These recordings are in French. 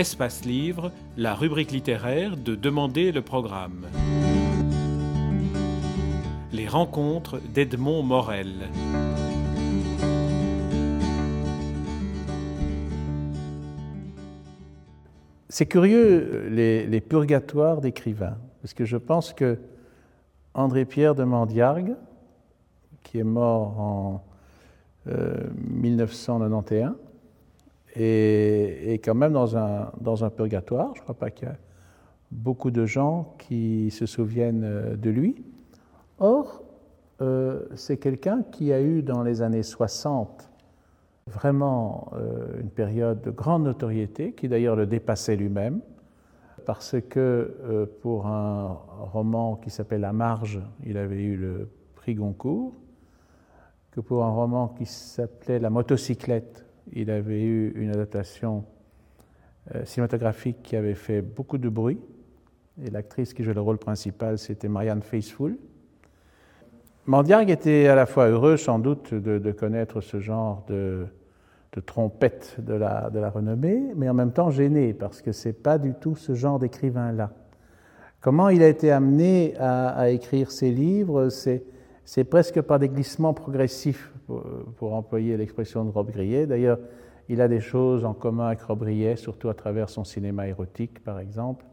Espace Livre, la rubrique littéraire de Demander le programme. Les rencontres d'Edmond Morel. C'est curieux, les, purgatoires d'écrivains, parce que je pense que André-Pierre de Mandiargue, qui est mort en 1991, est, quand même dans un, dans un purgatoire. Je ne crois pas qu'il y a beaucoup de gens qui se souviennent euh, de lui. Or, euh, c'est quelqu'un qui a eu dans les années 60 vraiment euh, une période de grande notoriété, qui d'ailleurs le dépassait lui-même, parce que pour un roman qui s'appelle La Marge, il avait eu le prix Goncourt, que pour un roman qui s'appelait La motocyclette, il avait eu une adaptation euh, cinématographique qui avait fait beaucoup de bruit. Et l'actrice qui jouait le rôle principal, c'était Marianne Faithfull. Mandiargue était à la fois heureux, sans doute, de, connaître ce genre de, trompette de la, renommée, mais en même temps gêné, parce que ce n'est pas du tout ce genre d'écrivain-là. Comment il a été amené à, écrire ses livres presque par des glissements progressifs pour, employer l'expression de Rob Grillet. D'ailleurs, il a des choses en commun avec Rob Grillet, surtout à travers son cinéma érotique, par exemple.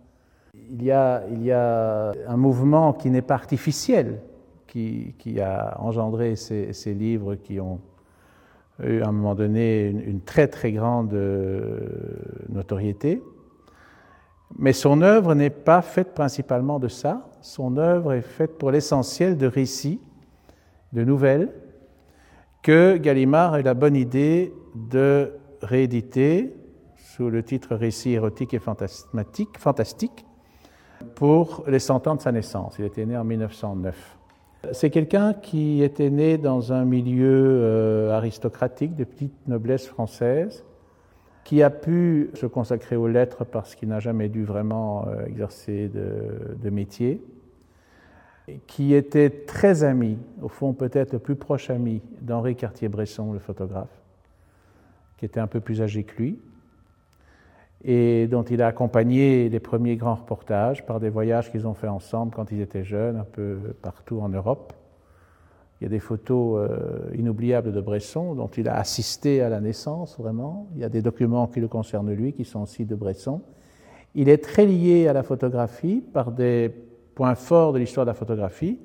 Il y a, un mouvement qui n'est pas artificiel, qui, a engendré ces, livres qui ont eu à un moment donné une, très très grande euh, notoriété. Mais son œuvre n'est pas faite principalement de ça. Son œuvre est faite pour l'essentiel de récits, de nouvelles, que Gallimard a eu la bonne idée de rééditer sous le titre Récit érotique et fantastique, fantastique pour les 100 ans de sa naissance. Il était né en 1909. C'est quelqu'un qui était né dans un milieu euh, aristocratique de petite noblesse française, qui a pu se consacrer aux lettres parce qu'il n'a jamais dû vraiment euh, exercer de métier qui était très ami, au fond peut-être le plus proche ami d'Henri Cartier-Bresson, le photographe, qui était un peu plus âgé que lui, et dont il a accompagné les premiers grands reportages par des voyages qu'ils ont fait ensemble quand ils étaient jeunes, un peu partout en Europe. Il y a des photos euh, inoubliables de Bresson dont il a assisté à la naissance, vraiment. Il y a des documents qui le concernent lui, qui sont aussi de Bresson. Il est très lié à la photographie par des point fort de l'histoire de la photographie,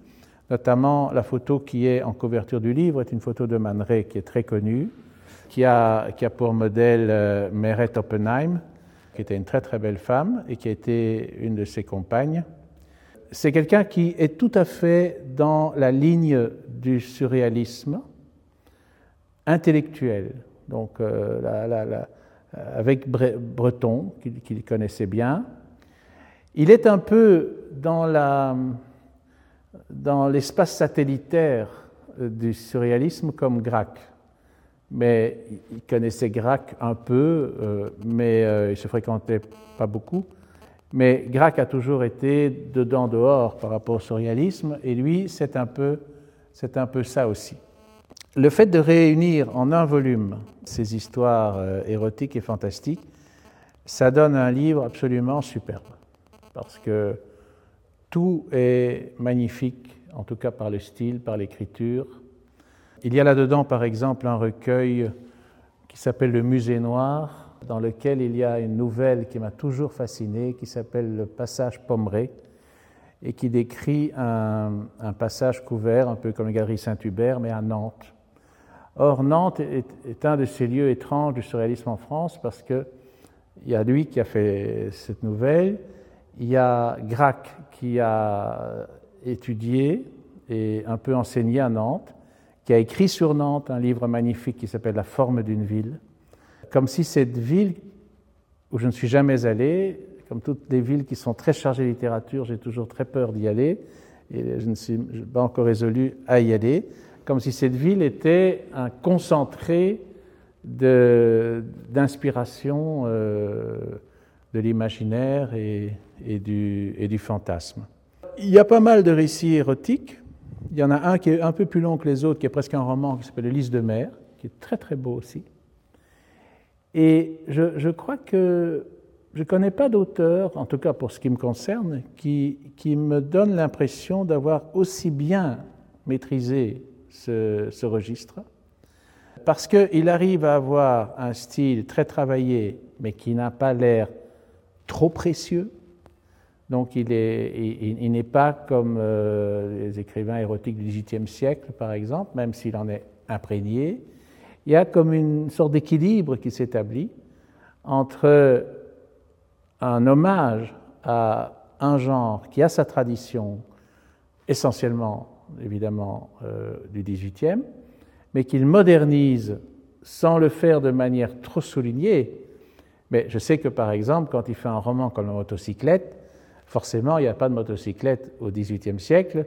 notamment la photo qui est en couverture du livre est une photo de Man Ray qui est très connue, qui a, pour modèle euh, Meret Oppenheim, qui était une très très belle femme et qui a été une de ses compagnes. C'est quelqu'un qui est tout à fait dans la ligne du surréalisme intellectuel, donc euh, avec Breton, qu'il connaissait bien, il est un peu dans, l'espace satellitaire du surréalisme comme Grac. Mais il connaissait Grac un peu, euh, mais euh, il se fréquentait pas beaucoup. Mais Grac a toujours été dedans-dehors par rapport au surréalisme, et lui, c'est un, peu, c'est un peu ça aussi. Le fait de réunir en un volume ces histoires euh, érotiques et fantastiques, ça donne un livre absolument superbe parce que tout est magnifique, en tout cas par le style, par l'écriture. Il y a là-dedans, par exemple, un recueil qui s'appelle Le Musée Noir, dans lequel il y a une nouvelle qui m'a toujours fasciné, qui s'appelle Le Passage Pommeret, et qui décrit un, passage couvert, un peu comme la galerie Saint-Hubert, mais à Nantes. Or, Nantes est, est, un de ces lieux étranges du surréalisme en France, parce qu'il y a lui qui a fait cette nouvelle, il y a Grac qui a étudié et un peu enseigné à Nantes, qui a écrit sur Nantes un livre magnifique qui s'appelle La forme d'une ville, comme si cette ville où je ne suis jamais allé, comme toutes les villes qui sont très chargées de littérature, j'ai toujours très peur d'y aller, et je ne suis pas encore résolu à y aller, comme si cette ville était un concentré d'inspiration euh, de l'imaginaire et, et du, fantasme. Il y a pas mal de récits érotiques. Il y en a un qui est un peu plus long que les autres, qui est presque un roman, qui s'appelle Lys de mer, qui est très très beau aussi. Et je, crois que je ne connais pas d'auteur, en tout cas pour ce qui me concerne, qui, qui me donne l'impression d'avoir aussi bien maîtrisé ce registre, parce qu'il arrive à avoir un style très travaillé, mais qui n'a pas l'air trop précieux. Donc il n'est pas comme euh, les écrivains érotiques du XVIIIe siècle, par exemple, même s'il en est imprégné. Il y a comme une sorte d'équilibre qui s'établit entre un hommage à un genre qui a sa tradition, essentiellement, évidemment, euh, du XVIIIe, mais qu'il modernise sans le faire de manière trop soulignée. Mais je sais que, par exemple, quand il fait un roman comme La motocyclette, forcément, il n'y a pas de motocyclette au XVIIIe siècle,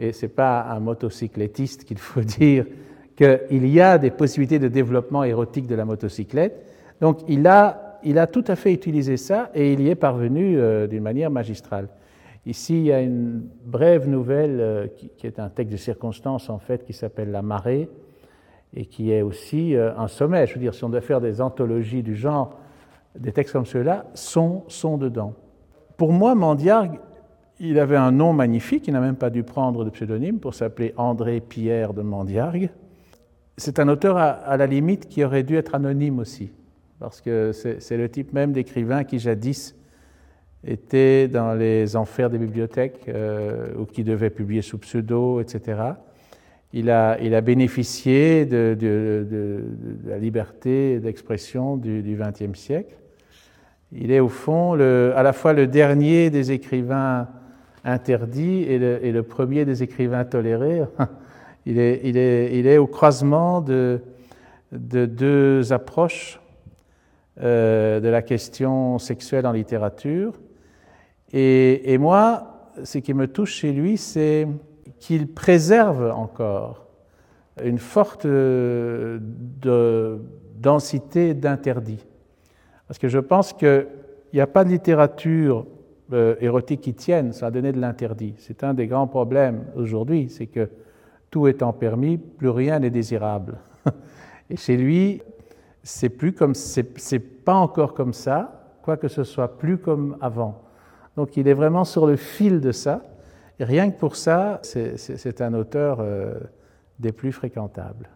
et ce n'est pas un motocyclettiste qu'il faut dire qu'il y a des possibilités de développement érotique de la motocyclette. Donc, il a tout à fait utilisé ça et il y est parvenu euh, d'une manière magistrale. Ici, il y a une brève nouvelle euh, qui, est un texte de circonstance en fait qui s'appelle La marée et qui est aussi euh, un sommet. Je veux dire, si on doit faire des anthologies du genre, des textes comme ceux-là sont, sont dedans. Pour moi, Mandiargue, il avait un nom magnifique, il n'a même pas dû prendre de pseudonyme pour s'appeler André Pierre de Mandiargue. C'est un auteur à la limite qui aurait dû être anonyme aussi parce que c'est le type même d'écrivain qui jadis était dans les enfers des bibliothèques euh, ou qui devait publier sous pseudo, etc. Il a, bénéficié de, la liberté d'expression du XXe siècle. Il est au fond à la fois le dernier des écrivains interdits et le, premier des écrivains tolérés. Il est, au croisement de, de deux approches euh, de la question sexuelle en littérature. Et, moi, ce qui me touche chez lui, c'est qu'il préserve encore une forte euh, densité d'interdits. Parce que je pense qu'il n'y a pas de littérature euh, érotique qui tienne sans donner de l'interdit. C'est un des grands problèmes aujourd'hui, c'est que tout étant permis, plus rien n'est désirable. Et chez lui, c'est plus comme c'est pas encore comme ça, quoique ce soit plus comme avant. Donc il est vraiment sur le fil de ça. Et rien que pour ça, c'est un auteur euh, des plus fréquentables.